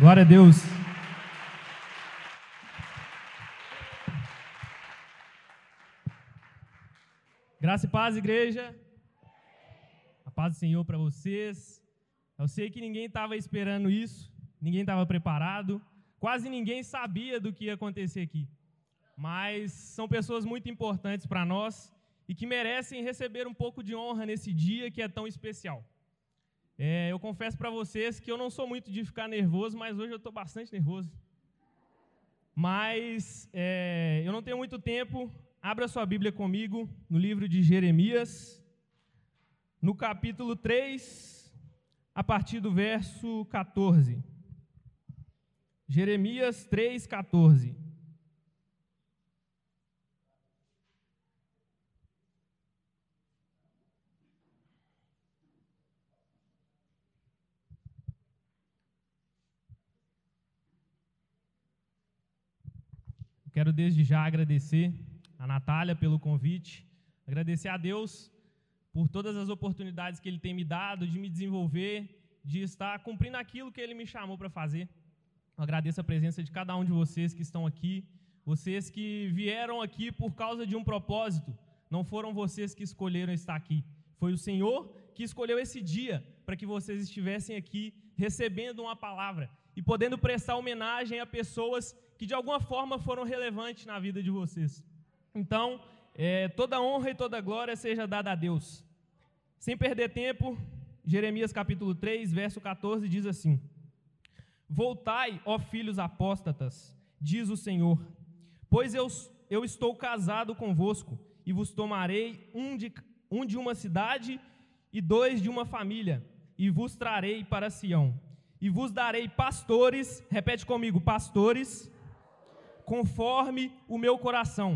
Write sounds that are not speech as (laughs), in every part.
Glória a Deus. Graça e paz, igreja. A paz do Senhor para vocês. Eu sei que ninguém estava esperando isso, ninguém estava preparado, quase ninguém sabia do que ia acontecer aqui. Mas são pessoas muito importantes para nós e que merecem receber um pouco de honra nesse dia que é tão especial. É, eu confesso para vocês que eu não sou muito de ficar nervoso, mas hoje eu estou bastante nervoso. Mas é, eu não tenho muito tempo. Abra sua Bíblia comigo no livro de Jeremias, no capítulo 3, a partir do verso 14. Jeremias 3, 14. Quero desde já agradecer a Natália pelo convite, agradecer a Deus por todas as oportunidades que Ele tem me dado de me desenvolver, de estar cumprindo aquilo que Ele me chamou para fazer. Eu agradeço a presença de cada um de vocês que estão aqui, vocês que vieram aqui por causa de um propósito, não foram vocês que escolheram estar aqui, foi o Senhor que escolheu esse dia para que vocês estivessem aqui recebendo uma palavra e podendo prestar homenagem a pessoas que de alguma forma foram relevantes na vida de vocês. Então, é, toda honra e toda glória seja dada a Deus. Sem perder tempo, Jeremias capítulo 3, verso 14 diz assim: Voltai, ó filhos apóstatas, diz o Senhor, pois eu, eu estou casado convosco, e vos tomarei um de, um de uma cidade e dois de uma família, e vos trarei para Sião, e vos darei pastores, repete comigo, pastores conforme o meu coração,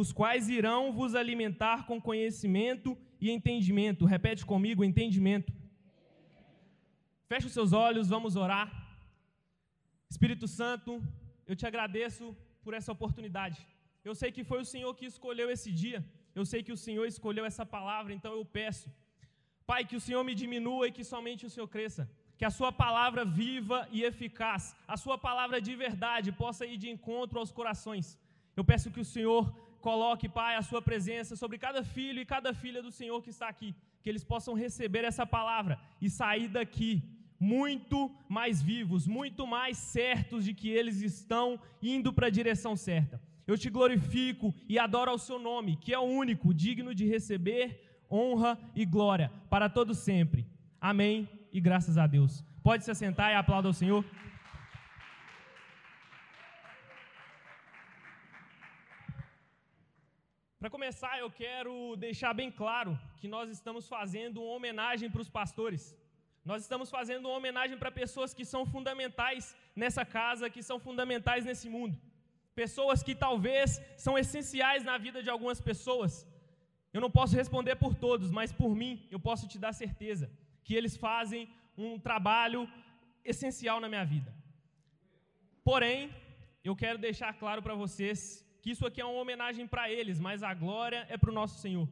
os quais irão vos alimentar com conhecimento e entendimento. Repete comigo: entendimento. Feche os seus olhos, vamos orar. Espírito Santo, eu te agradeço por essa oportunidade. Eu sei que foi o Senhor que escolheu esse dia. Eu sei que o Senhor escolheu essa palavra, então eu peço, Pai, que o Senhor me diminua e que somente o Senhor cresça que a sua palavra viva e eficaz, a sua palavra de verdade possa ir de encontro aos corações. Eu peço que o Senhor coloque, Pai, a sua presença sobre cada filho e cada filha do Senhor que está aqui, que eles possam receber essa palavra e sair daqui muito mais vivos, muito mais certos de que eles estão indo para a direção certa. Eu te glorifico e adoro ao seu nome, que é o único digno de receber honra e glória para todo sempre. Amém e graças a Deus. Pode se assentar e aplauda ao Senhor. Para começar, eu quero deixar bem claro que nós estamos fazendo uma homenagem para os pastores. Nós estamos fazendo uma homenagem para pessoas que são fundamentais nessa casa, que são fundamentais nesse mundo. Pessoas que talvez são essenciais na vida de algumas pessoas. Eu não posso responder por todos, mas por mim eu posso te dar certeza que eles fazem um trabalho essencial na minha vida. Porém, eu quero deixar claro para vocês que isso aqui é uma homenagem para eles, mas a glória é para o nosso Senhor.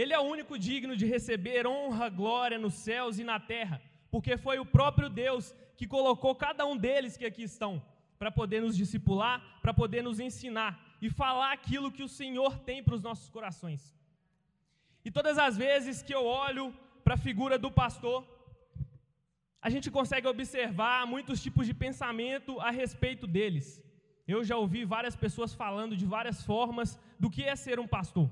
Ele é o único digno de receber honra, glória nos céus e na terra, porque foi o próprio Deus que colocou cada um deles que aqui estão, para poder nos discipular, para poder nos ensinar e falar aquilo que o Senhor tem para os nossos corações. E todas as vezes que eu olho para a figura do pastor, a gente consegue observar muitos tipos de pensamento a respeito deles. Eu já ouvi várias pessoas falando de várias formas do que é ser um pastor.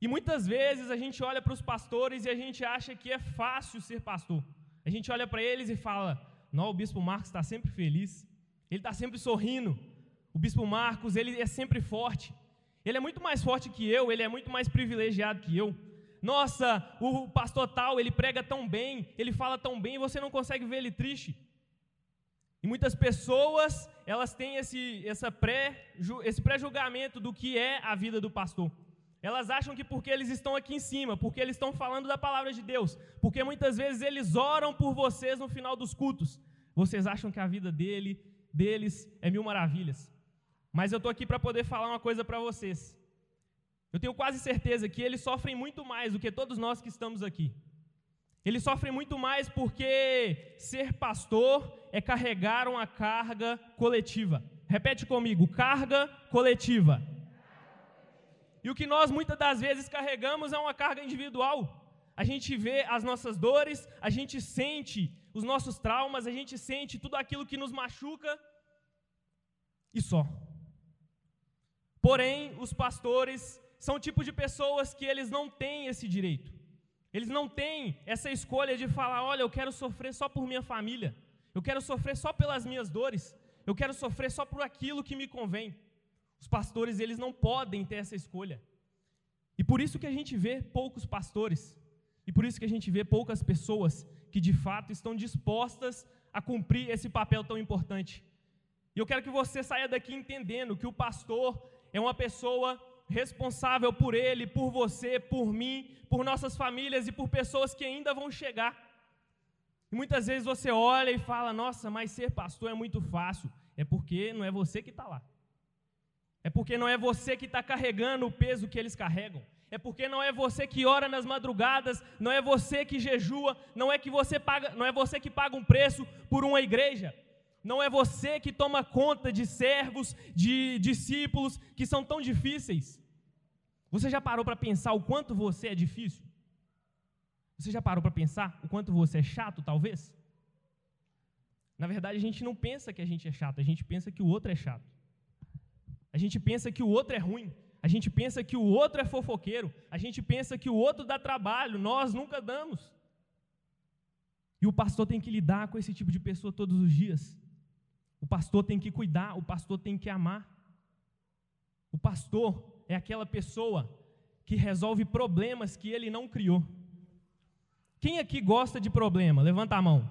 E muitas vezes a gente olha para os pastores e a gente acha que é fácil ser pastor. A gente olha para eles e fala: não, o bispo Marcos está sempre feliz, ele está sempre sorrindo. O bispo Marcos, ele é sempre forte. Ele é muito mais forte que eu, ele é muito mais privilegiado que eu. Nossa, o pastor tal, ele prega tão bem, ele fala tão bem, você não consegue ver ele triste. E muitas pessoas, elas têm esse, essa pré, esse pré-julgamento do que é a vida do pastor. Elas acham que porque eles estão aqui em cima, porque eles estão falando da palavra de Deus, porque muitas vezes eles oram por vocês no final dos cultos, vocês acham que a vida dele, deles é mil maravilhas. Mas eu estou aqui para poder falar uma coisa para vocês. Eu tenho quase certeza que eles sofrem muito mais do que todos nós que estamos aqui. Eles sofrem muito mais porque ser pastor é carregar uma carga coletiva. Repete comigo: carga coletiva. E o que nós muitas das vezes carregamos é uma carga individual. A gente vê as nossas dores, a gente sente os nossos traumas, a gente sente tudo aquilo que nos machuca e só. Porém, os pastores são o tipo de pessoas que eles não têm esse direito. Eles não têm essa escolha de falar: olha, eu quero sofrer só por minha família, eu quero sofrer só pelas minhas dores, eu quero sofrer só por aquilo que me convém. Os pastores, eles não podem ter essa escolha. E por isso que a gente vê poucos pastores, e por isso que a gente vê poucas pessoas que de fato estão dispostas a cumprir esse papel tão importante. E eu quero que você saia daqui entendendo que o pastor é uma pessoa responsável por ele, por você, por mim, por nossas famílias e por pessoas que ainda vão chegar. E muitas vezes você olha e fala: Nossa, mas ser pastor é muito fácil. É porque não é você que está lá. É porque não é você que está carregando o peso que eles carregam. É porque não é você que ora nas madrugadas, não é você que jejua, não é que você paga, não é você que paga um preço por uma igreja. Não é você que toma conta de servos, de discípulos que são tão difíceis. Você já parou para pensar o quanto você é difícil? Você já parou para pensar o quanto você é chato, talvez? Na verdade, a gente não pensa que a gente é chato, a gente pensa que o outro é chato. A gente pensa que o outro é ruim, a gente pensa que o outro é fofoqueiro, a gente pensa que o outro dá trabalho, nós nunca damos. E o pastor tem que lidar com esse tipo de pessoa todos os dias. O pastor tem que cuidar, o pastor tem que amar. O pastor é aquela pessoa que resolve problemas que ele não criou. Quem aqui gosta de problema? Levanta a mão.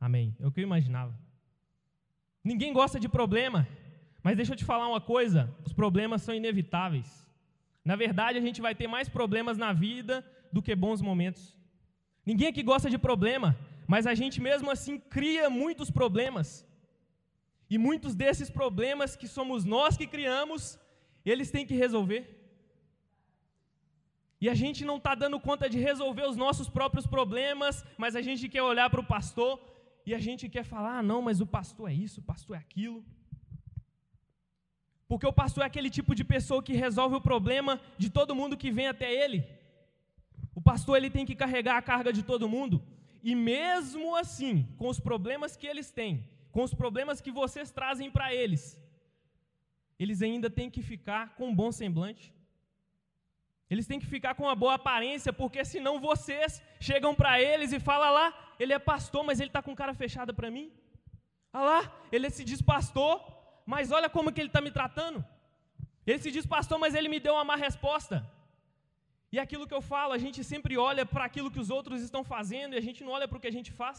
Amém. É o que eu imaginava. Ninguém gosta de problema, mas deixa eu te falar uma coisa: os problemas são inevitáveis. Na verdade, a gente vai ter mais problemas na vida do que bons momentos. Ninguém aqui gosta de problema, mas a gente mesmo assim cria muitos problemas. E muitos desses problemas que somos nós que criamos, eles têm que resolver. E a gente não está dando conta de resolver os nossos próprios problemas, mas a gente quer olhar para o pastor e a gente quer falar: ah, não, mas o pastor é isso, o pastor é aquilo. Porque o pastor é aquele tipo de pessoa que resolve o problema de todo mundo que vem até ele. O pastor ele tem que carregar a carga de todo mundo. E mesmo assim, com os problemas que eles têm, com os problemas que vocês trazem para eles, eles ainda têm que ficar com um bom semblante. Eles têm que ficar com uma boa aparência, porque senão vocês chegam para eles e falam lá, ele é pastor, mas ele está com cara fechada para mim. Olha lá, ele se diz pastor, mas olha como que ele está me tratando. Ele se diz pastor, mas ele me deu uma má resposta. E aquilo que eu falo, a gente sempre olha para aquilo que os outros estão fazendo e a gente não olha para o que a gente faz.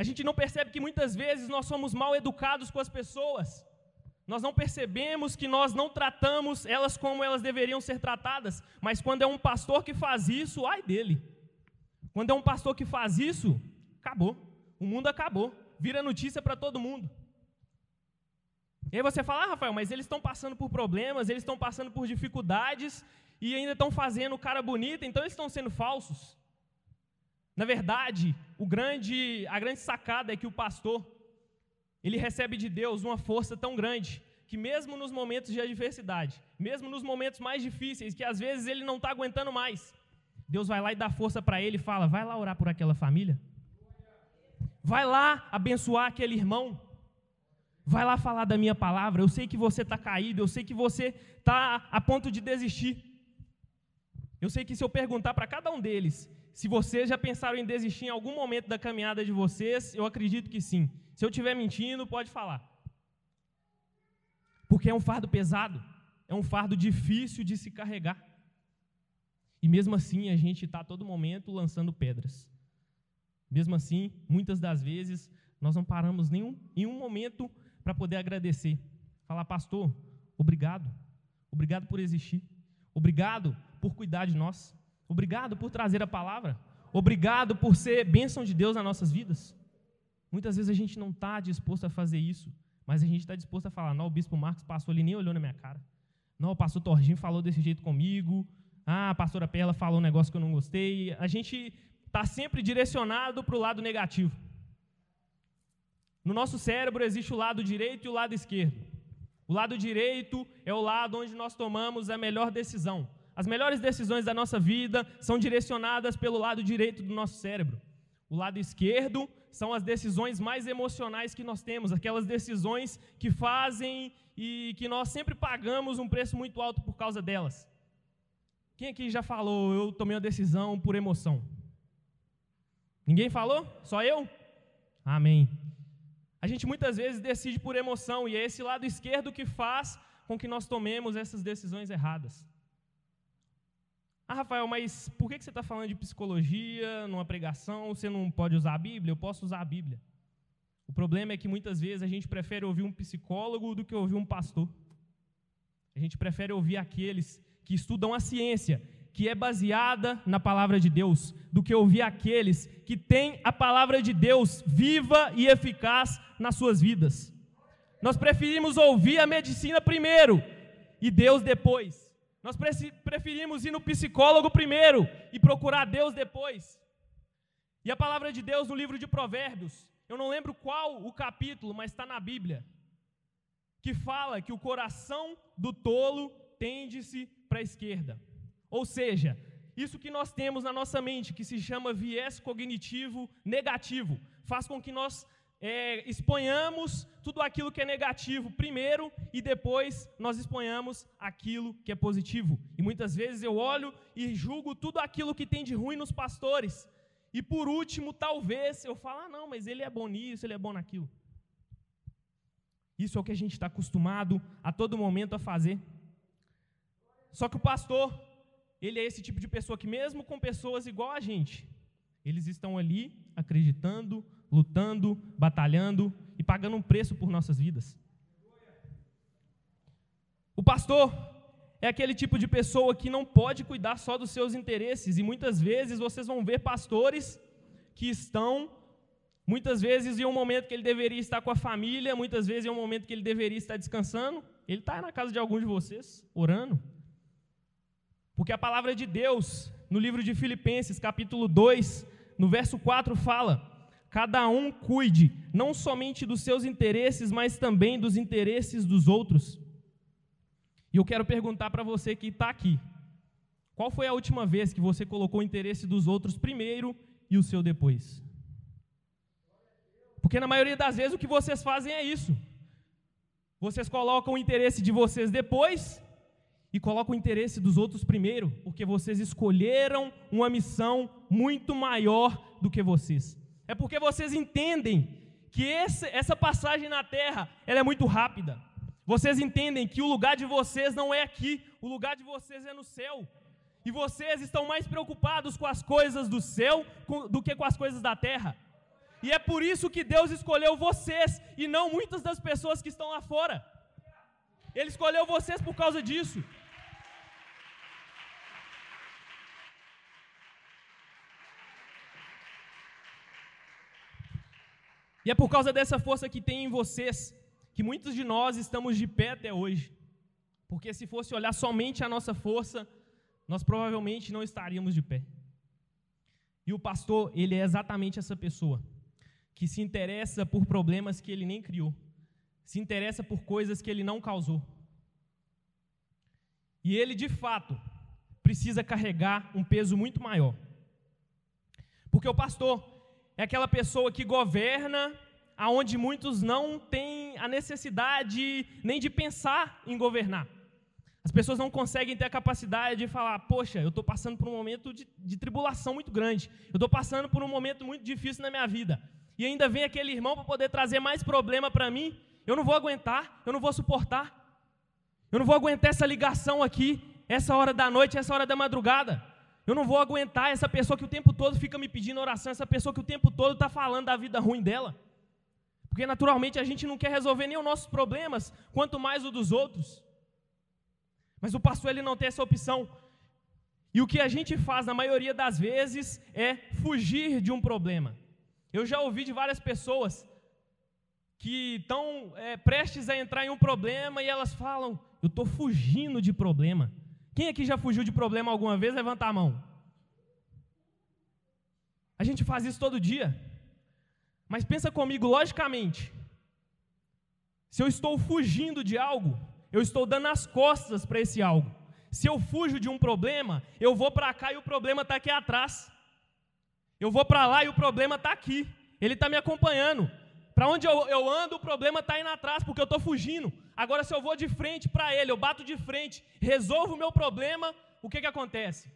A gente não percebe que muitas vezes nós somos mal educados com as pessoas. Nós não percebemos que nós não tratamos elas como elas deveriam ser tratadas. Mas quando é um pastor que faz isso, ai dele. Quando é um pastor que faz isso, acabou. O mundo acabou. Vira notícia para todo mundo. E aí você fala, ah, Rafael, mas eles estão passando por problemas, eles estão passando por dificuldades, e ainda estão fazendo cara bonita, então eles estão sendo falsos. Na verdade, o grande, a grande sacada é que o pastor, ele recebe de Deus uma força tão grande, que mesmo nos momentos de adversidade, mesmo nos momentos mais difíceis, que às vezes ele não está aguentando mais, Deus vai lá e dá força para ele e fala: vai lá orar por aquela família, vai lá abençoar aquele irmão, vai lá falar da minha palavra. Eu sei que você está caído, eu sei que você está a ponto de desistir. Eu sei que se eu perguntar para cada um deles se vocês já pensaram em desistir em algum momento da caminhada de vocês, eu acredito que sim. Se eu estiver mentindo, pode falar. Porque é um fardo pesado, é um fardo difícil de se carregar. E mesmo assim, a gente está todo momento lançando pedras. Mesmo assim, muitas das vezes, nós não paramos nenhum, em um momento para poder agradecer. Falar, pastor, obrigado. Obrigado por existir. Obrigado por cuidar de nós. Obrigado por trazer a palavra. Obrigado por ser bênção de Deus nas nossas vidas. Muitas vezes a gente não está disposto a fazer isso, mas a gente está disposto a falar: não, o bispo Marcos passou ali nem olhou na minha cara. Não, o pastor Torginho falou desse jeito comigo. Ah, a pastora Perla falou um negócio que eu não gostei. A gente está sempre direcionado para o lado negativo. No nosso cérebro existe o lado direito e o lado esquerdo. O lado direito é o lado onde nós tomamos a melhor decisão. As melhores decisões da nossa vida são direcionadas pelo lado direito do nosso cérebro. O lado esquerdo são as decisões mais emocionais que nós temos, aquelas decisões que fazem e que nós sempre pagamos um preço muito alto por causa delas. Quem aqui já falou, eu tomei uma decisão por emoção? Ninguém falou? Só eu? Amém. A gente muitas vezes decide por emoção e é esse lado esquerdo que faz com que nós tomemos essas decisões erradas. Ah, Rafael, mas por que você está falando de psicologia numa pregação? Você não pode usar a Bíblia? Eu posso usar a Bíblia. O problema é que muitas vezes a gente prefere ouvir um psicólogo do que ouvir um pastor. A gente prefere ouvir aqueles que estudam a ciência, que é baseada na palavra de Deus, do que ouvir aqueles que têm a palavra de Deus viva e eficaz nas suas vidas. Nós preferimos ouvir a medicina primeiro e Deus depois. Nós preferimos ir no psicólogo primeiro e procurar Deus depois. E a palavra de Deus no livro de Provérbios, eu não lembro qual o capítulo, mas está na Bíblia, que fala que o coração do tolo tende-se para a esquerda. Ou seja, isso que nós temos na nossa mente, que se chama viés cognitivo negativo, faz com que nós é, exponhamos tudo aquilo que é negativo primeiro e depois nós exponhamos aquilo que é positivo. E muitas vezes eu olho e julgo tudo aquilo que tem de ruim nos pastores. E por último, talvez eu falo, ah, não, mas ele é bom nisso, ele é bom naquilo. Isso é o que a gente está acostumado a todo momento a fazer. Só que o pastor, ele é esse tipo de pessoa que, mesmo com pessoas igual a gente, eles estão ali acreditando, lutando, batalhando e pagando um preço por nossas vidas. O pastor é aquele tipo de pessoa que não pode cuidar só dos seus interesses, e muitas vezes vocês vão ver pastores que estão, muitas vezes em um momento que ele deveria estar com a família, muitas vezes em um momento que ele deveria estar descansando, ele está na casa de alguns de vocês, orando. Porque a palavra de Deus, no livro de Filipenses, capítulo 2, no verso 4, fala: Cada um cuide não somente dos seus interesses, mas também dos interesses dos outros. E eu quero perguntar para você que está aqui: qual foi a última vez que você colocou o interesse dos outros primeiro e o seu depois? Porque na maioria das vezes o que vocês fazem é isso. Vocês colocam o interesse de vocês depois e colocam o interesse dos outros primeiro, porque vocês escolheram uma missão muito maior do que vocês. É porque vocês entendem que esse, essa passagem na terra ela é muito rápida. Vocês entendem que o lugar de vocês não é aqui, o lugar de vocês é no céu. E vocês estão mais preocupados com as coisas do céu do que com as coisas da terra. E é por isso que Deus escolheu vocês e não muitas das pessoas que estão lá fora. Ele escolheu vocês por causa disso. E é por causa dessa força que tem em vocês que muitos de nós estamos de pé até hoje. Porque se fosse olhar somente a nossa força, nós provavelmente não estaríamos de pé. E o pastor, ele é exatamente essa pessoa que se interessa por problemas que ele nem criou, se interessa por coisas que ele não causou. E ele, de fato, precisa carregar um peso muito maior. Porque o pastor, é aquela pessoa que governa aonde muitos não têm a necessidade nem de pensar em governar. As pessoas não conseguem ter a capacidade de falar: Poxa, eu estou passando por um momento de, de tribulação muito grande, eu estou passando por um momento muito difícil na minha vida, e ainda vem aquele irmão para poder trazer mais problema para mim. Eu não vou aguentar, eu não vou suportar, eu não vou aguentar essa ligação aqui, essa hora da noite, essa hora da madrugada. Eu não vou aguentar essa pessoa que o tempo todo fica me pedindo oração, essa pessoa que o tempo todo está falando da vida ruim dela. Porque naturalmente a gente não quer resolver nem os nossos problemas, quanto mais o dos outros. Mas o pastor ele não tem essa opção. E o que a gente faz na maioria das vezes é fugir de um problema. Eu já ouvi de várias pessoas que estão é, prestes a entrar em um problema e elas falam: Eu estou fugindo de problema. Quem aqui já fugiu de problema alguma vez? Levanta a mão. A gente faz isso todo dia. Mas pensa comigo logicamente. Se eu estou fugindo de algo, eu estou dando as costas para esse algo. Se eu fujo de um problema, eu vou para cá e o problema está aqui atrás. Eu vou para lá e o problema está aqui. Ele está me acompanhando. Para onde eu, eu, ando, o problema está indo atrás, porque eu estou fugindo. Agora, se eu vou de frente para ele, eu bato de frente, resolvo o meu problema, o que, que acontece?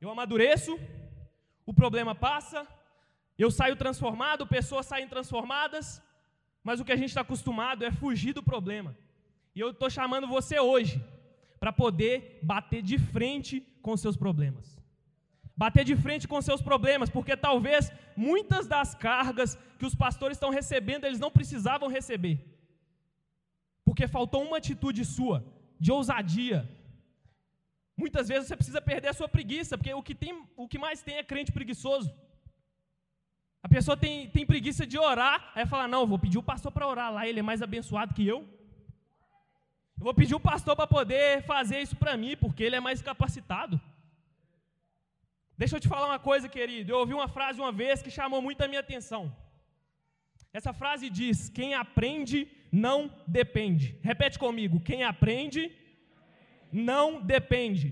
Eu amadureço, o problema passa, eu saio transformado, pessoas saem transformadas, mas o que a gente está acostumado é fugir do problema. E eu estou chamando você hoje para poder bater de frente com seus problemas bater de frente com seus problemas, porque talvez muitas das cargas que os pastores estão recebendo, eles não precisavam receber. Porque faltou uma atitude sua, de ousadia. Muitas vezes você precisa perder a sua preguiça, porque o que, tem, o que mais tem é crente preguiçoso. A pessoa tem, tem preguiça de orar, aí fala: Não, vou pedir o pastor para orar lá, ele é mais abençoado que eu. Eu vou pedir o pastor para poder fazer isso para mim, porque ele é mais capacitado. Deixa eu te falar uma coisa, querido. Eu ouvi uma frase uma vez que chamou muito a minha atenção. Essa frase diz: Quem aprende não depende. Repete comigo: Quem aprende não depende.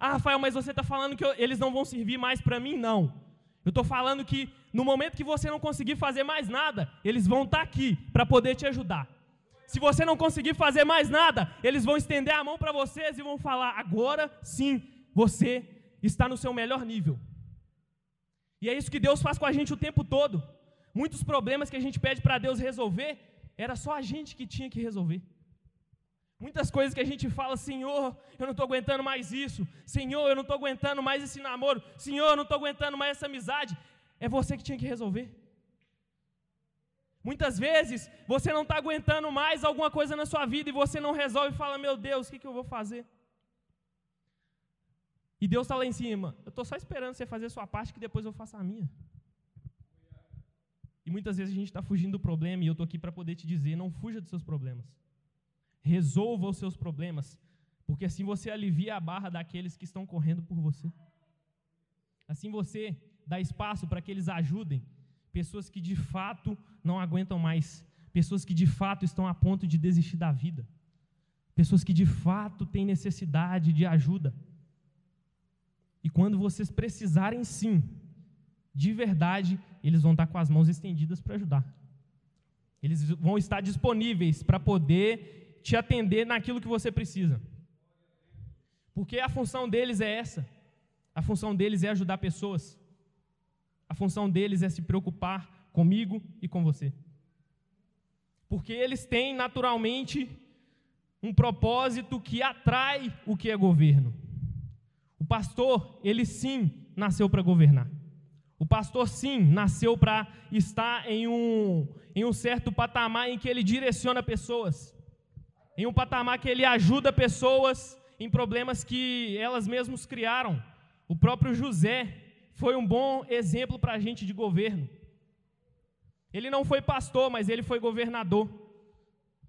Ah, Rafael, mas você está falando que eles não vão servir mais para mim? Não. Eu estou falando que no momento que você não conseguir fazer mais nada, eles vão estar tá aqui para poder te ajudar. Se você não conseguir fazer mais nada, eles vão estender a mão para vocês e vão falar: agora sim, você está no seu melhor nível. E é isso que Deus faz com a gente o tempo todo. Muitos problemas que a gente pede para Deus resolver, era só a gente que tinha que resolver. Muitas coisas que a gente fala, Senhor, eu não estou aguentando mais isso. Senhor, eu não estou aguentando mais esse namoro. Senhor, eu não estou aguentando mais essa amizade. É você que tinha que resolver. Muitas vezes você não está aguentando mais alguma coisa na sua vida e você não resolve e fala: Meu Deus, o que, que eu vou fazer? E Deus está lá em cima. Eu estou só esperando você fazer a sua parte, que depois eu faço a minha. E muitas vezes a gente está fugindo do problema, e eu estou aqui para poder te dizer: não fuja dos seus problemas. Resolva os seus problemas, porque assim você alivia a barra daqueles que estão correndo por você. Assim você dá espaço para que eles ajudem pessoas que de fato não aguentam mais, pessoas que de fato estão a ponto de desistir da vida, pessoas que de fato têm necessidade de ajuda. E quando vocês precisarem sim, de verdade, eles vão estar com as mãos estendidas para ajudar. Eles vão estar disponíveis para poder te atender naquilo que você precisa. Porque a função deles é essa. A função deles é ajudar pessoas. A função deles é se preocupar comigo e com você. Porque eles têm naturalmente um propósito que atrai o que é governo pastor, ele sim nasceu para governar. O pastor, sim, nasceu para estar em um, em um certo patamar em que ele direciona pessoas, em um patamar que ele ajuda pessoas em problemas que elas mesmas criaram. O próprio José foi um bom exemplo para a gente de governo. Ele não foi pastor, mas ele foi governador.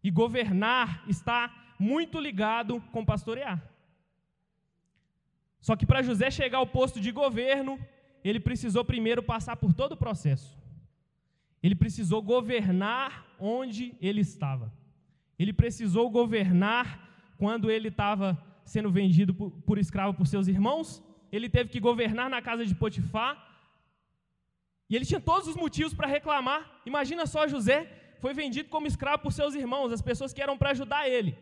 E governar está muito ligado com pastorear. Só que para José chegar ao posto de governo, ele precisou primeiro passar por todo o processo. Ele precisou governar onde ele estava. Ele precisou governar quando ele estava sendo vendido por, por, escravo por seus irmãos. Ele teve que governar na casa de Potifar. E ele tinha todos os motivos para reclamar. Imagina só José foi vendido como escravo por seus irmãos, as pessoas que eram para ajudar ele.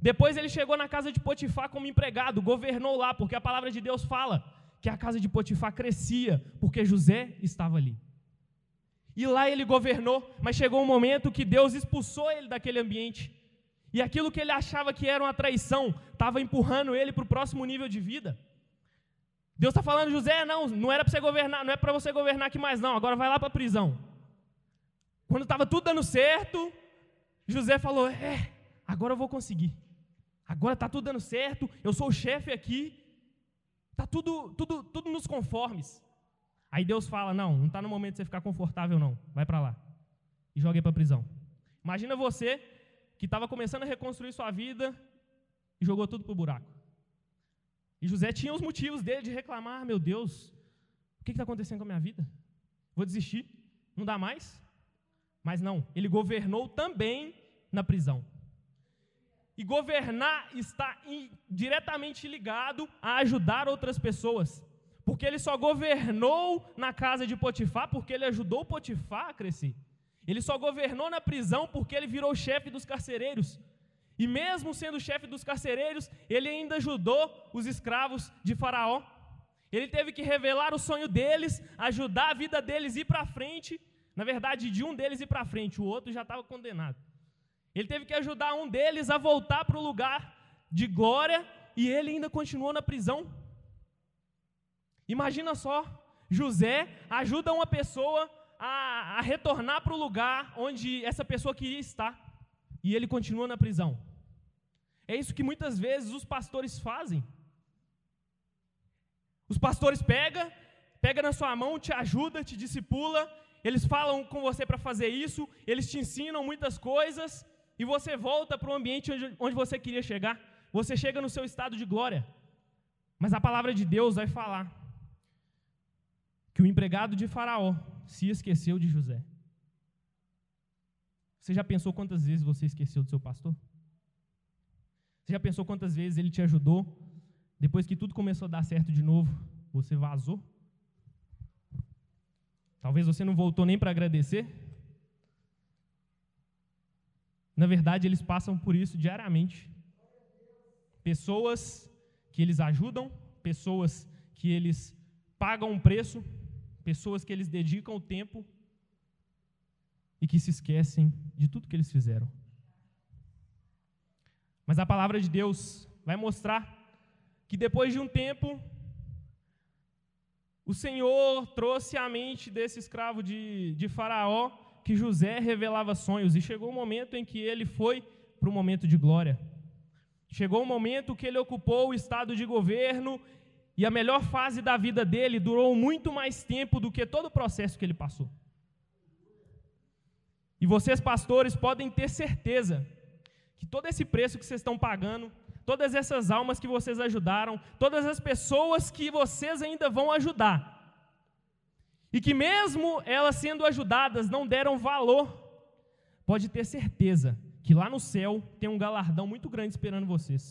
Depois ele chegou na casa de Potifar como empregado, governou lá, porque a palavra de Deus fala que a casa de Potifar crescia, porque José estava ali. E lá ele governou, mas chegou um momento que Deus expulsou ele daquele ambiente. E aquilo que ele achava que era uma traição, estava empurrando ele para o próximo nível de vida. Deus está falando, José, não, não era para você governar, não é para você governar aqui mais não, agora vai lá para a prisão. Quando estava tudo dando certo, José falou, é, agora eu vou conseguir. Agora está tudo dando certo, eu sou o chefe aqui, está tudo, tudo, tudo nos conformes. Aí Deus fala: Não, não está no momento de você ficar confortável, não, vai para lá. E joga para a prisão. Imagina você que estava começando a reconstruir sua vida, e jogou tudo para o buraco. E José tinha os motivos dele de reclamar: meu Deus, o que está acontecendo com a minha vida? Vou desistir? Não dá mais? Mas não, ele governou também na prisão. E governar está diretamente ligado a ajudar outras pessoas. Porque ele só governou na casa de Potifar porque ele ajudou Potifar a crescer. Ele só governou na prisão porque ele virou chefe dos carcereiros. E mesmo sendo chefe dos carcereiros, ele ainda ajudou os escravos de Faraó. Ele teve que revelar o sonho deles, ajudar a vida deles ir para frente. Na verdade, de um deles ir para frente, o outro já estava condenado. Ele teve que ajudar um deles a voltar para o lugar de glória e ele ainda continuou na prisão. Imagina só, José ajuda uma pessoa a, a retornar para o lugar onde essa pessoa queria estar e ele continua na prisão. É isso que muitas vezes os pastores fazem. Os pastores pegam, pega na sua mão, te ajuda, te discipula, eles falam com você para fazer isso, eles te ensinam muitas coisas, e você volta para o ambiente onde, onde você queria chegar. Você chega no seu estado de glória. Mas a palavra de Deus vai falar que o empregado de Faraó se esqueceu de José. Você já pensou quantas vezes você esqueceu do seu pastor? Você já pensou quantas vezes ele te ajudou? Depois que tudo começou a dar certo de novo, você vazou? Talvez você não voltou nem para agradecer. Na verdade, eles passam por isso diariamente. Pessoas que eles ajudam, pessoas que eles pagam um preço, pessoas que eles dedicam o tempo e que se esquecem de tudo que eles fizeram. Mas a palavra de Deus vai mostrar que depois de um tempo, o Senhor trouxe à mente desse escravo de, de Faraó que José revelava sonhos, e chegou o um momento em que ele foi para o momento de glória. Chegou o um momento que ele ocupou o estado de governo, e a melhor fase da vida dele durou muito mais tempo do que todo o processo que ele passou. E vocês, pastores, podem ter certeza que todo esse preço que vocês estão pagando, todas essas almas que vocês ajudaram, todas as pessoas que vocês ainda vão ajudar, e que mesmo elas sendo ajudadas não deram valor, pode ter certeza que lá no céu tem um galardão muito grande esperando vocês.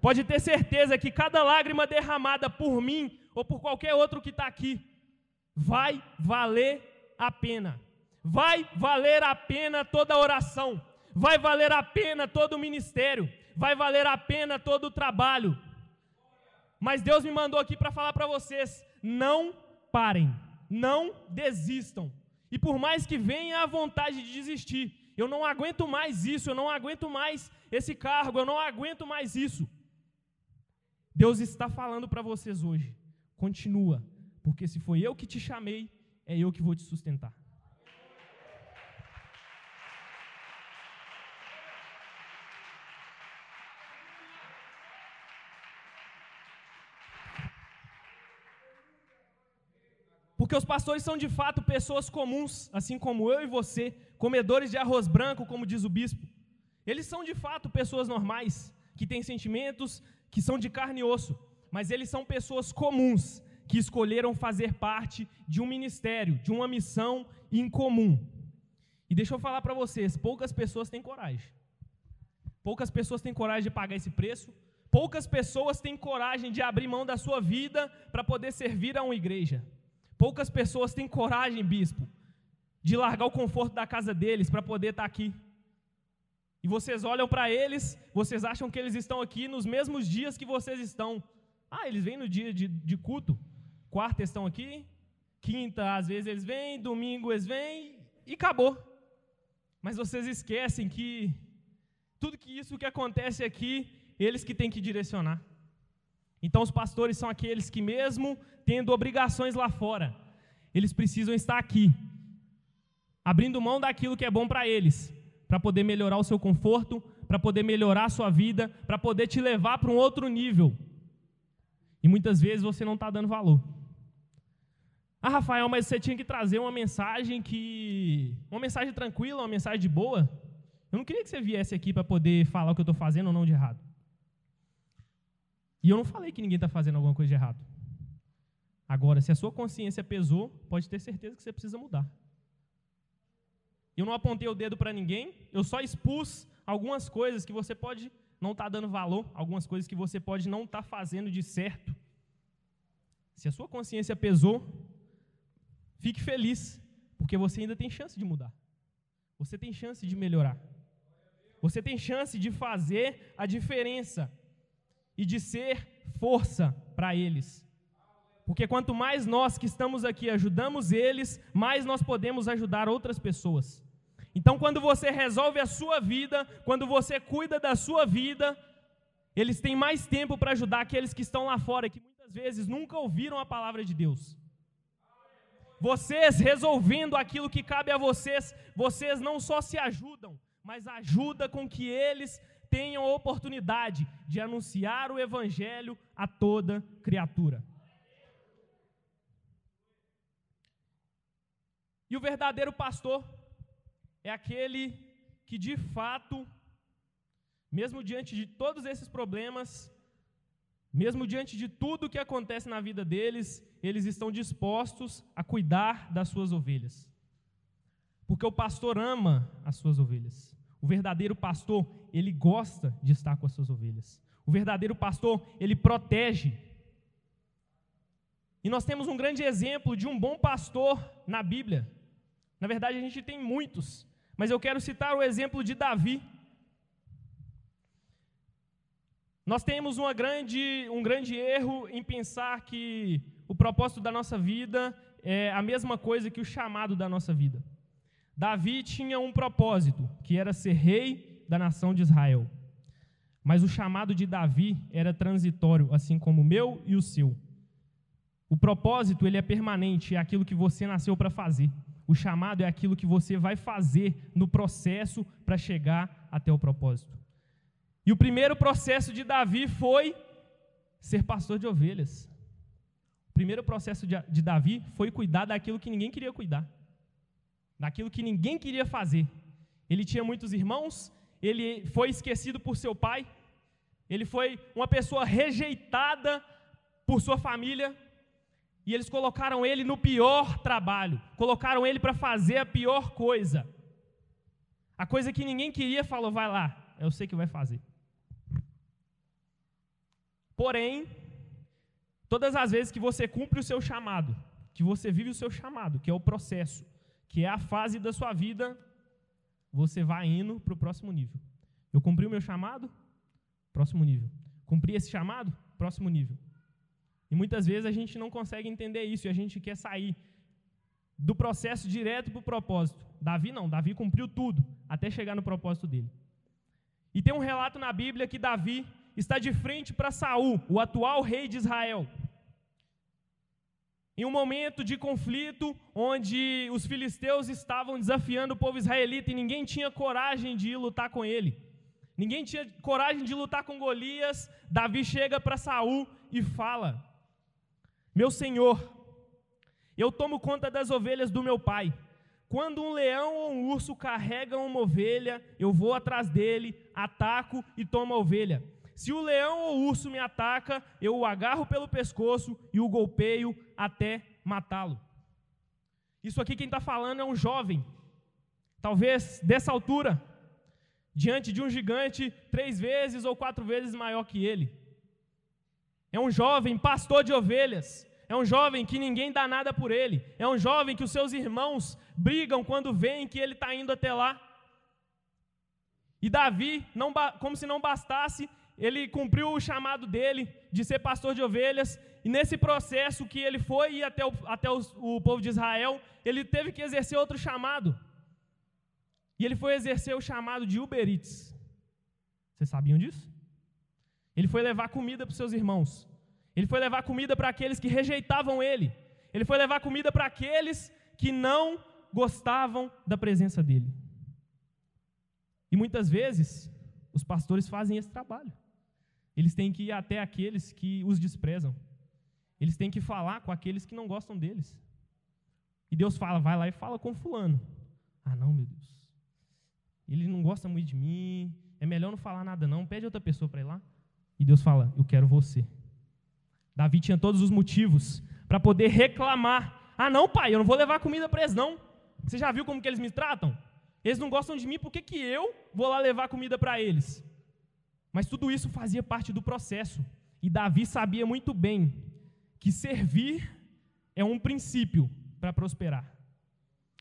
Pode ter certeza que cada lágrima derramada por mim ou por qualquer outro que está aqui vai valer a pena. Vai valer a pena toda oração vai valer a pena todo o ministério, vai valer a pena todo o trabalho. Mas Deus me mandou aqui para falar para vocês: não parem, não desistam. E por mais que venha a vontade de desistir, eu não aguento mais isso, eu não aguento mais esse cargo, eu não aguento mais isso. Deus está falando para vocês hoje: continua, porque se foi eu que te chamei, é eu que vou te sustentar. Porque os pastores são de fato pessoas comuns, assim como eu e você, comedores de arroz branco, como diz o bispo. Eles são de fato pessoas normais, que têm sentimentos, que são de carne e osso, mas eles são pessoas comuns, que escolheram fazer parte de um ministério, de uma missão em comum. E deixa eu falar para vocês, poucas pessoas têm coragem. Poucas pessoas têm coragem de pagar esse preço, poucas pessoas têm coragem de abrir mão da sua vida para poder servir a uma igreja. Poucas pessoas têm coragem, bispo, de largar o conforto da casa deles para poder estar tá aqui. E vocês olham para eles, vocês acham que eles estão aqui nos mesmos dias que vocês estão. Ah, eles vêm no dia de, de culto. Quarta estão aqui, quinta às vezes eles vêm, domingo eles vêm e acabou. Mas vocês esquecem que tudo que isso que acontece aqui, eles que têm que direcionar. Então, os pastores são aqueles que, mesmo tendo obrigações lá fora, eles precisam estar aqui, abrindo mão daquilo que é bom para eles, para poder melhorar o seu conforto, para poder melhorar a sua vida, para poder te levar para um outro nível. E muitas vezes você não está dando valor. Ah, Rafael, mas você tinha que trazer uma mensagem que. Uma mensagem tranquila, uma mensagem de boa. Eu não queria que você viesse aqui para poder falar o que eu estou fazendo ou não de errado. E eu não falei que ninguém está fazendo alguma coisa de errado. Agora, se a sua consciência pesou, pode ter certeza que você precisa mudar. Eu não apontei o dedo para ninguém, eu só expus algumas coisas que você pode não estar tá dando valor, algumas coisas que você pode não estar tá fazendo de certo. Se a sua consciência pesou, fique feliz, porque você ainda tem chance de mudar. Você tem chance de melhorar. Você tem chance de fazer a diferença e de ser força para eles. Porque quanto mais nós que estamos aqui ajudamos eles, mais nós podemos ajudar outras pessoas. Então, quando você resolve a sua vida, quando você cuida da sua vida, eles têm mais tempo para ajudar aqueles que estão lá fora, que muitas vezes nunca ouviram a palavra de Deus. Vocês resolvendo aquilo que cabe a vocês, vocês não só se ajudam, mas ajuda com que eles tenham a oportunidade de anunciar o evangelho a toda criatura. E o verdadeiro pastor é aquele que de fato, mesmo diante de todos esses problemas, mesmo diante de tudo que acontece na vida deles, eles estão dispostos a cuidar das suas ovelhas. Porque o pastor ama as suas ovelhas. O verdadeiro pastor, ele gosta de estar com as suas ovelhas. O verdadeiro pastor, ele protege. E nós temos um grande exemplo de um bom pastor na Bíblia. Na verdade, a gente tem muitos, mas eu quero citar o exemplo de Davi. Nós temos grande, um grande erro em pensar que o propósito da nossa vida é a mesma coisa que o chamado da nossa vida. Davi tinha um propósito, que era ser rei da nação de Israel. Mas o chamado de Davi era transitório, assim como o meu e o seu. O propósito, ele é permanente, é aquilo que você nasceu para fazer. O chamado é aquilo que você vai fazer no processo para chegar até o propósito. E o primeiro processo de Davi foi ser pastor de ovelhas. O primeiro processo de, Davi foi cuidar daquilo que ninguém queria cuidar, daquilo que ninguém queria fazer. Ele tinha muitos irmãos, ele foi esquecido por seu pai, ele foi uma pessoa rejeitada por sua família, e eles colocaram ele no pior trabalho, colocaram ele para fazer a pior coisa. A coisa que ninguém queria, falou: vai lá, eu sei que vai fazer. Porém, todas as vezes que você cumpre o seu chamado, que você vive o seu chamado, que é o processo, que é a fase da sua vida, você vai indo para o próximo nível. Eu cumpri o meu chamado? Próximo nível. Cumpri esse chamado? Próximo nível. E muitas vezes a gente não consegue entender isso e a gente quer sair do processo direto para o propósito. Davi não, Davi cumpriu tudo até chegar no propósito dele. E tem um relato na Bíblia que Davi está de frente para Saul, o atual rei de Israel. Em um momento de conflito onde os filisteus estavam desafiando o povo israelita e ninguém tinha coragem de ir lutar com ele. Ninguém tinha coragem de lutar com Golias. Davi chega para Saul e fala: meu senhor, eu tomo conta das ovelhas do meu pai. Quando um leão ou um urso carregam uma ovelha, eu vou atrás dele, ataco e tomo a ovelha. Se o leão ou o urso me ataca, eu o agarro pelo pescoço e o golpeio até matá-lo. Isso aqui quem está falando é um jovem, talvez dessa altura, diante de um gigante três vezes ou quatro vezes maior que ele. É um jovem pastor de ovelhas. É um jovem que ninguém dá nada por ele. É um jovem que os seus irmãos brigam quando veem que ele está indo até lá. E Davi, não, como se não bastasse, ele cumpriu o chamado dele de ser pastor de ovelhas. E nesse processo que ele foi ir até, o, até o povo de Israel, ele teve que exercer outro chamado. E ele foi exercer o chamado de Uber Eats. Vocês sabiam disso? Ele foi levar comida para os seus irmãos. Ele foi levar comida para aqueles que rejeitavam ele. Ele foi levar comida para aqueles que não gostavam da presença dele. E muitas vezes, os pastores fazem esse trabalho. Eles têm que ir até aqueles que os desprezam. Eles têm que falar com aqueles que não gostam deles. E Deus fala, vai lá e fala com fulano. Ah, não, meu Deus. Ele não gosta muito de mim. É melhor não falar nada não. Pede outra pessoa para ir lá. E Deus fala: Eu quero você. Davi tinha todos os motivos para poder reclamar. Ah, não, pai, eu não vou levar comida para eles, não. Você já viu como que eles me tratam? Eles não gostam de mim, por que, que eu vou lá levar comida para eles? Mas tudo isso fazia parte do processo. E Davi sabia muito bem que servir é um princípio para prosperar.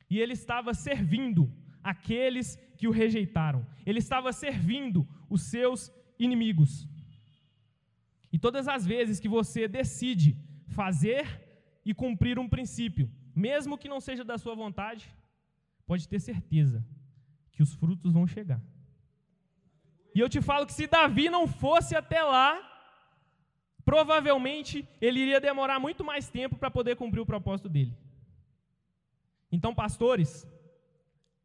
E ele estava servindo aqueles que o rejeitaram. Ele estava servindo os seus inimigos. E todas as vezes que você decide fazer e cumprir um princípio, mesmo que não seja da sua vontade, pode ter certeza que os frutos vão chegar. E eu te falo que se Davi não fosse até lá, provavelmente ele iria demorar muito mais tempo para poder cumprir o propósito dele. Então, pastores,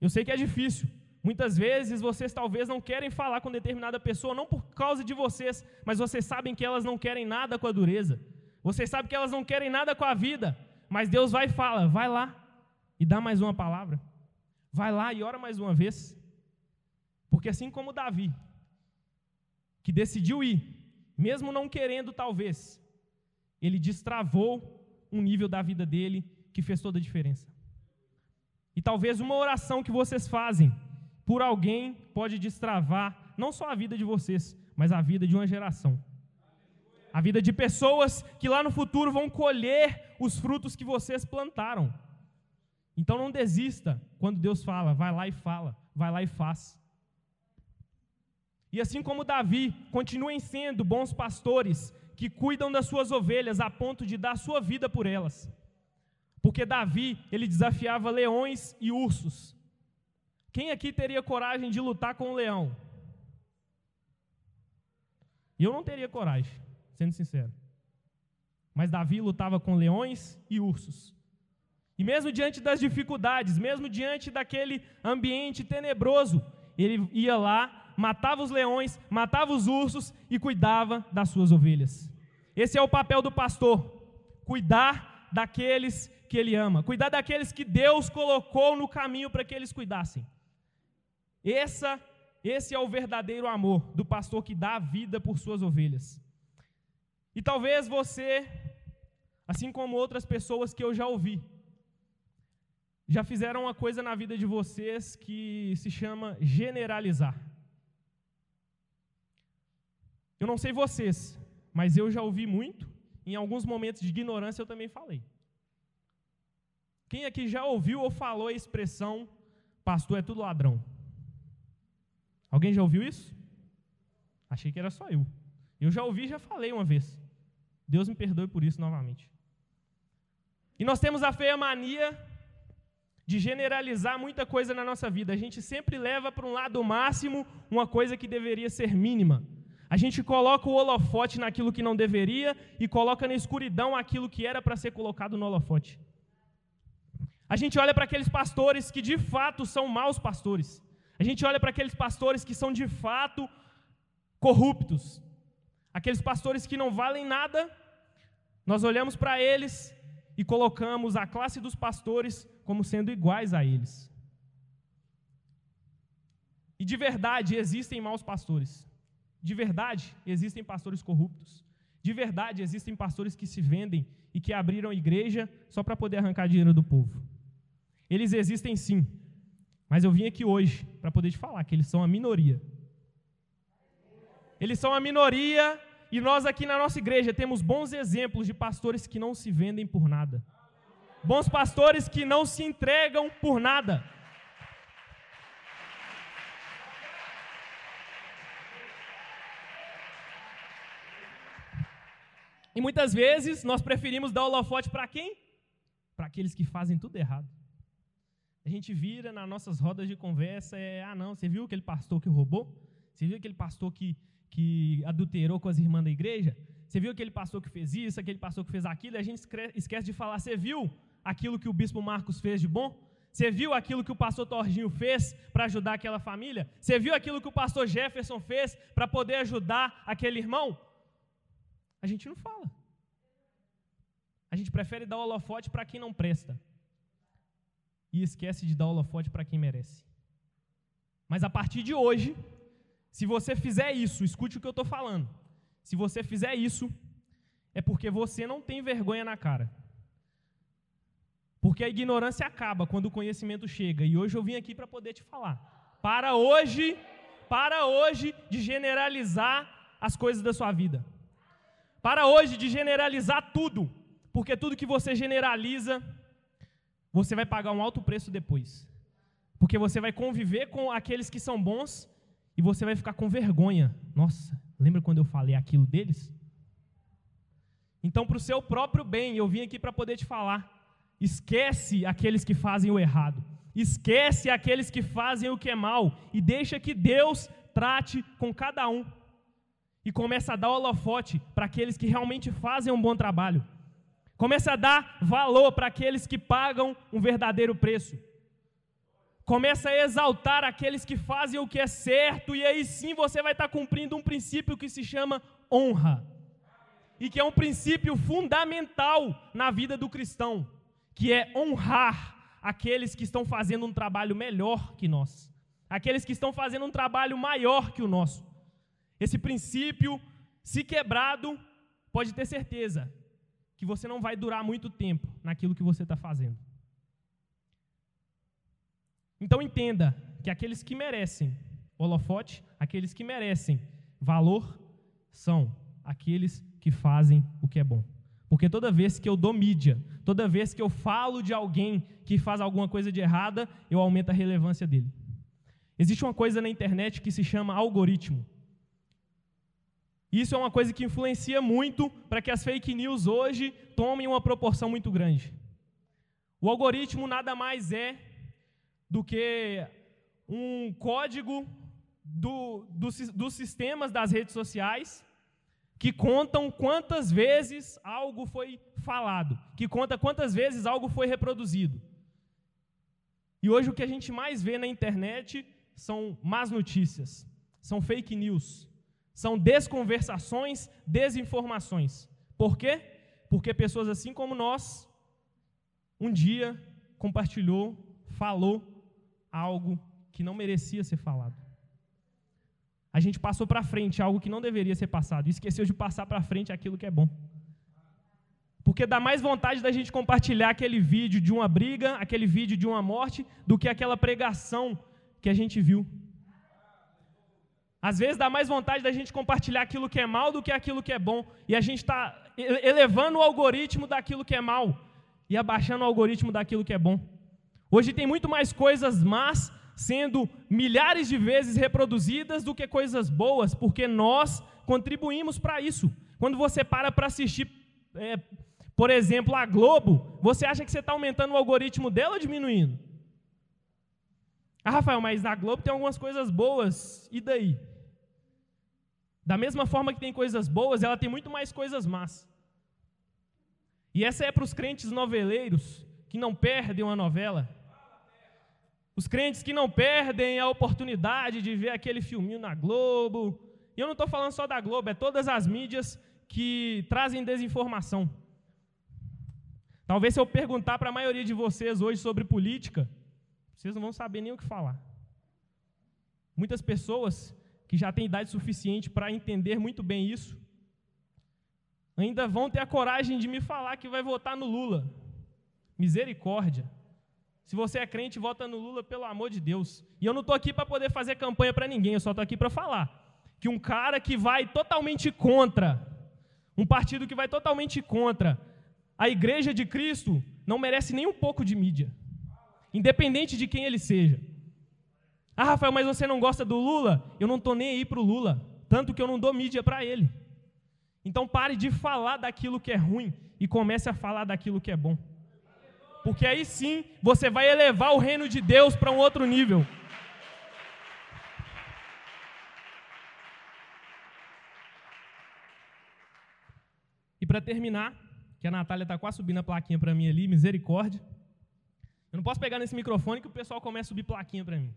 eu sei que é difícil. Muitas vezes vocês talvez não querem falar com determinada pessoa, não por causa de vocês, mas vocês sabem que elas não querem nada com a dureza. Vocês sabem que elas não querem nada com a vida. Mas Deus vai e fala: vai lá e dá mais uma palavra. Vai lá e ora mais uma vez. Porque assim como Davi, que decidiu ir, mesmo não querendo talvez, ele destravou um nível da vida dele que fez toda a diferença. E talvez uma oração que vocês fazem por alguém pode destravar não só a vida de vocês, mas a vida de uma geração. A vida de pessoas que lá no futuro vão colher os frutos que vocês plantaram. Então não desista quando Deus fala, vai lá e fala, vai lá e faz. E assim como Davi, continuem sendo bons pastores que cuidam das suas ovelhas a ponto de dar sua vida por elas. Porque Davi, ele desafiava leões e ursos. Quem aqui teria coragem de lutar com um leão? Eu não teria coragem, sendo sincero. Mas Davi lutava com leões e ursos. E mesmo diante das dificuldades, mesmo diante daquele ambiente tenebroso, ele ia lá matava os leões, matava os ursos e cuidava das suas ovelhas. Esse é o papel do pastor: cuidar daqueles que ele ama, cuidar daqueles que Deus colocou no caminho para que eles cuidassem. Essa, esse é o verdadeiro amor do pastor que dá a vida por suas ovelhas. E talvez você, assim como outras pessoas que eu já ouvi, já fizeram uma coisa na vida de vocês que se chama generalizar. Eu não sei vocês, mas eu já ouvi muito, em alguns momentos de ignorância eu também falei. Quem aqui já ouviu ou falou a expressão pastor é tudo ladrão? Alguém já ouviu isso? Achei que era só eu. Eu já ouvi e já falei uma vez. Deus me perdoe por isso novamente. E nós temos a feia mania de generalizar muita coisa na nossa vida. A gente sempre leva para um lado máximo uma coisa que deveria ser mínima. A gente coloca o holofote naquilo que não deveria e coloca na escuridão aquilo que era para ser colocado no holofote. A gente olha para aqueles pastores que de fato são maus pastores. A gente olha para aqueles pastores que são de fato corruptos. Aqueles pastores que não valem nada. Nós olhamos para eles e colocamos a classe dos pastores como sendo iguais a eles. E de verdade existem maus pastores. De verdade, existem pastores corruptos. De verdade, existem pastores que se vendem e que abriram igreja só para poder arrancar dinheiro do povo. Eles existem sim, mas eu vim aqui hoje para poder te falar que eles são a minoria. Eles são a minoria e nós aqui na nossa igreja temos bons exemplos de pastores que não se vendem por nada. Bons pastores que não se entregam por nada. E muitas vezes nós preferimos dar holofote para quem? Para aqueles que fazem tudo errado. A gente vira nas nossas rodas de conversa, é, ah não, você viu aquele pastor que roubou? Você viu aquele pastor que, que adulterou com as irmãs da igreja? Você viu aquele pastor que fez isso, aquele pastor que fez aquilo? E a gente esquece de falar, você viu aquilo que o bispo Marcos fez de bom? Você viu aquilo que o pastor Torginho fez para ajudar aquela família? Você viu aquilo que o pastor Jefferson fez para poder ajudar aquele irmão? A gente não fala. A gente prefere dar holofote para quem não presta. E esquece de dar holofote para quem merece. Mas a partir de hoje, se você fizer isso, escute o que eu estou falando. Se você fizer isso, é porque você não tem vergonha na cara. Porque a ignorância acaba quando o conhecimento chega. E hoje eu vim aqui para poder te falar. Para hoje, para hoje de generalizar as coisas da sua vida. Para hoje de generalizar tudo. Porque tudo que você generaliza, você vai pagar um alto preço depois. Porque você vai conviver com aqueles que são bons e você vai ficar com vergonha. Nossa, lembra quando eu falei aquilo deles? Então, para o seu próprio bem, eu vim aqui para poder te falar. Esquece aqueles que fazem o errado. Esquece aqueles que fazem o que é mal e deixa que Deus trate com cada um. E começa a dar holofote para aqueles que realmente fazem um bom trabalho. Começa a dar valor para aqueles que pagam um verdadeiro preço. Começa a exaltar aqueles que fazem o que é certo, e aí sim você vai estar cumprindo um princípio que se chama honra. E que é um princípio fundamental na vida do cristão, que é honrar aqueles que estão fazendo um trabalho melhor que nós, aqueles que estão fazendo um trabalho maior que o nosso. Esse princípio, se quebrado, pode ter certeza que você não vai durar muito tempo naquilo que você está fazendo. Então entenda que aqueles que merecem holofote, aqueles que merecem valor, são aqueles que fazem o que é bom. Porque toda vez que eu dou mídia, toda vez que eu falo de alguém que faz alguma coisa de errada, eu aumento a relevância dele. Existe uma coisa na internet que se chama algoritmo. Isso é uma coisa que influencia muito para que as fake news hoje tomem uma proporção muito grande. O algoritmo nada mais é do que um código do, do, dos sistemas das redes sociais que contam quantas vezes algo foi falado, que conta quantas vezes algo foi reproduzido. E hoje o que a gente mais vê na internet são más notícias, são fake news, são desconversações, desinformações. Por quê? Porque pessoas assim como nós, um dia compartilhou, falou algo que não merecia ser falado. A gente passou para frente algo que não deveria ser passado esqueceu de passar para frente aquilo que é bom. Porque dá mais vontade da gente compartilhar aquele vídeo de uma briga, aquele vídeo de uma morte, do que aquela pregação que a gente viu. Às vezes dá mais vontade da gente compartilhar aquilo que é mal do que aquilo que é bom. E a gente está elevando o algoritmo daquilo que é mal e abaixando o algoritmo daquilo que é bom. Hoje tem muito mais coisas más sendo milhares de vezes reproduzidas do que coisas boas, porque nós contribuímos para isso. Quando você para para assistir, é, por exemplo, a Globo, você acha que você está aumentando o algoritmo dela ou diminuindo? Ah, Rafael, mas na Globo tem algumas coisas boas, e daí? Da mesma forma que tem coisas boas, ela tem muito mais coisas más. E essa é para os crentes noveleiros que não perdem uma novela. Os crentes que não perdem a oportunidade de ver aquele filminho na Globo. E eu não estou falando só da Globo, é todas as mídias que trazem desinformação. Talvez se eu perguntar para a maioria de vocês hoje sobre política, vocês não vão saber nem o que falar. Muitas pessoas que já têm idade suficiente para entender muito bem isso, ainda vão ter a coragem de me falar que vai votar no Lula. Misericórdia. Se você é crente, vota no Lula, pelo amor de Deus. E eu não estou aqui para poder fazer campanha para ninguém, eu só estou aqui para falar que um cara que vai totalmente contra, um partido que vai totalmente contra a igreja de Cristo, não merece nem um pouco de mídia, independente de quem ele seja. Ah, Rafael, mas você não gosta do Lula? Eu não estou nem aí para o Lula, tanto que eu não dou mídia para ele. Então pare de falar daquilo que é ruim e comece a falar daquilo que é bom porque aí sim você vai elevar o reino de Deus para um outro nível. E para terminar, que a Natália está quase subindo a plaquinha para mim ali, misericórdia. Eu não posso pegar nesse microfone que o pessoal começa a subir plaquinha para mim.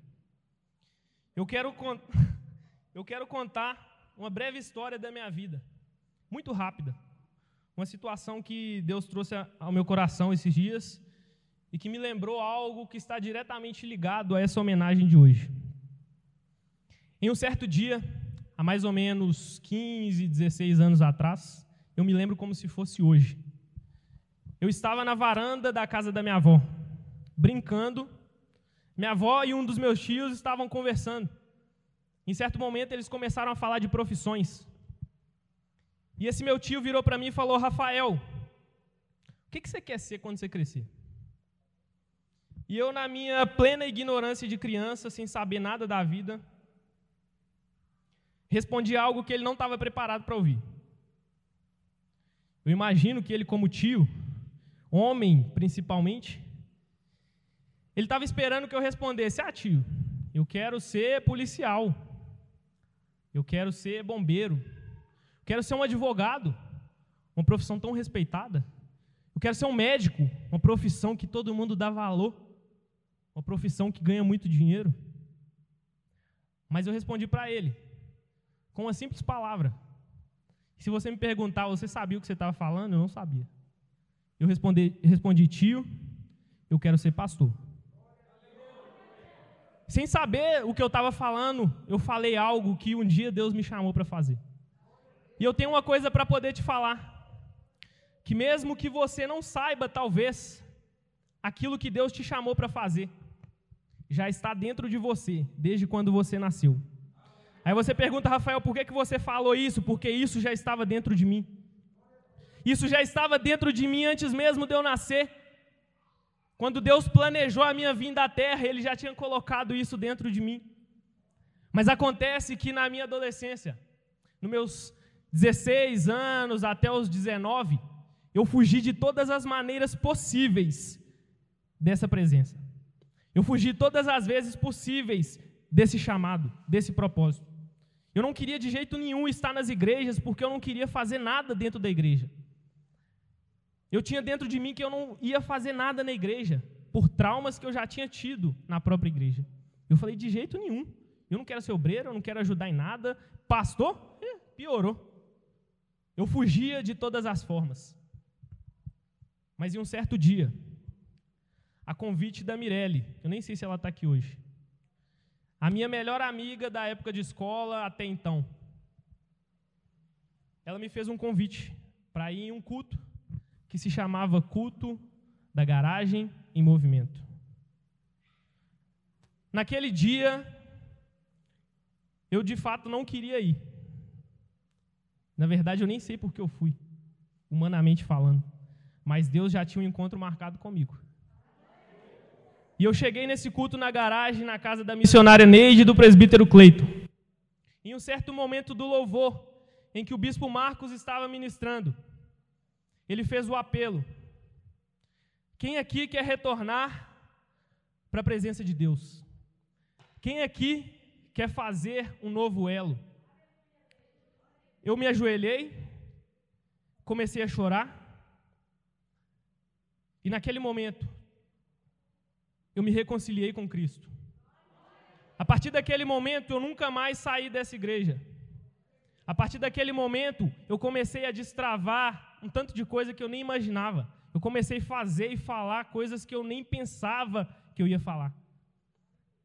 Eu quero, (laughs) eu quero contar uma breve história da minha vida, muito rápida. Uma situação que Deus trouxe ao meu coração esses dias e que me lembrou algo que está diretamente ligado a essa homenagem de hoje. Em um certo dia, há mais ou menos 15, 16 anos atrás. Eu me lembro como se fosse hoje. Eu estava na varanda da casa da minha avó, brincando. Minha avó e um dos meus tios estavam conversando. Em certo momento, eles começaram a falar de profissões. E esse meu tio virou para mim e falou: Rafael, o que, você quer ser quando você crescer? E eu, na minha plena ignorância de criança, sem saber nada da vida, respondi algo que ele não estava preparado para ouvir. Eu imagino que ele, como tio, homem principalmente, ele estava esperando que eu respondesse: Ah, tio, eu quero ser policial, eu quero ser bombeiro, eu quero ser um advogado, uma profissão tão respeitada, eu quero ser um médico, uma profissão que todo mundo dá valor, uma profissão que ganha muito dinheiro. Mas eu respondi para ele, com uma simples palavra. Se você me perguntar, você sabia o que você estava falando? Eu não sabia. Eu respondi, respondi, tio, eu quero ser pastor. Sem saber o que eu estava falando, eu falei algo que um dia Deus me chamou para fazer. E eu tenho uma coisa para poder te falar. Que mesmo que você não saiba, talvez, aquilo que Deus te chamou para fazer, já está dentro de você, desde quando você nasceu. Aí você pergunta, Rafael, por que, que você falou isso? Porque isso já estava dentro de mim. Isso já estava dentro de mim antes mesmo de eu nascer. Quando Deus planejou a minha vinda à terra, Ele já tinha colocado isso dentro de mim. Mas acontece que na minha adolescência, nos meus 16 anos até os 19, eu fugi de todas as maneiras possíveis dessa presença. Eu fugi todas as vezes possíveis desse chamado, desse propósito. Eu não queria de jeito nenhum estar nas igrejas porque eu não queria fazer nada dentro da igreja. Eu tinha dentro de mim que eu não ia fazer nada na igreja, por traumas que eu já tinha tido na própria igreja. Eu falei, de jeito nenhum. Eu não quero ser obreiro, eu não quero ajudar em nada. Pastor? Eh, piorou. Eu fugia de todas as formas. Mas em um certo dia, a convite da Mirelle, eu nem sei se ela está aqui hoje, a minha melhor amiga da época de escola até então, ela me fez um convite para ir em um culto que se chamava Culto da Garagem em Movimento. Naquele dia, eu de fato não queria ir. Na verdade, eu nem sei por que eu fui, humanamente falando. Mas Deus já tinha um encontro marcado comigo. E eu cheguei nesse culto na garagem, na casa da missionária Neide e do presbítero Cleito. Em um certo momento do louvor, em que o bispo Marcos estava ministrando, ele fez o apelo. Quem aqui quer retornar para a presença de Deus? Quem aqui quer fazer um novo elo? Eu me ajoelhei, comecei a chorar, e naquele momento, eu me reconciliei com Cristo. A partir daquele momento, eu nunca mais saí dessa igreja. A partir daquele momento, eu comecei a destravar um tanto de coisa que eu nem imaginava. Eu comecei a fazer e falar coisas que eu nem pensava que eu ia falar.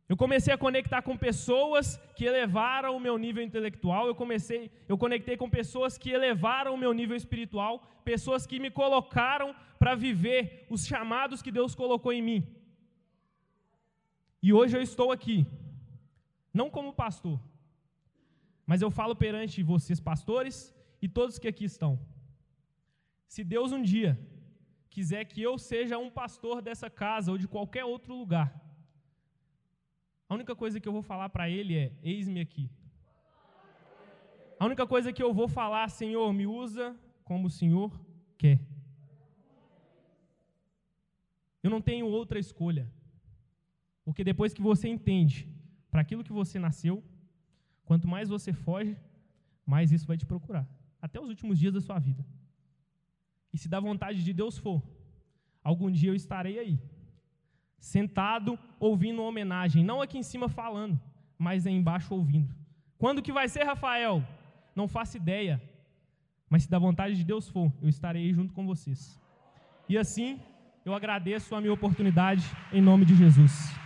Eu comecei a conectar com pessoas que elevaram o meu nível intelectual, eu comecei, eu conectei com pessoas que elevaram o meu nível espiritual, pessoas que me colocaram para viver os chamados que Deus colocou em mim. E hoje eu estou aqui, não como pastor, mas eu falo perante vocês pastores e todos que aqui estão. Se Deus um dia quiser que eu seja um pastor dessa casa ou de qualquer outro lugar, a única coisa que eu vou falar para Ele é: eis-me aqui. A única coisa que eu vou falar, Senhor, me usa como o Senhor quer. Eu não tenho outra escolha. Porque depois que você entende para aquilo que você nasceu, quanto mais você foge, mais isso vai te procurar. Até os últimos dias da sua vida. E se da vontade de Deus for, algum dia eu estarei aí, sentado ouvindo uma homenagem, não aqui em cima falando, mas aí embaixo ouvindo. Quando que vai ser, Rafael? Não faço ideia. Mas se da vontade de Deus for, eu estarei junto com vocês. E assim, eu agradeço a minha oportunidade em nome de Jesus.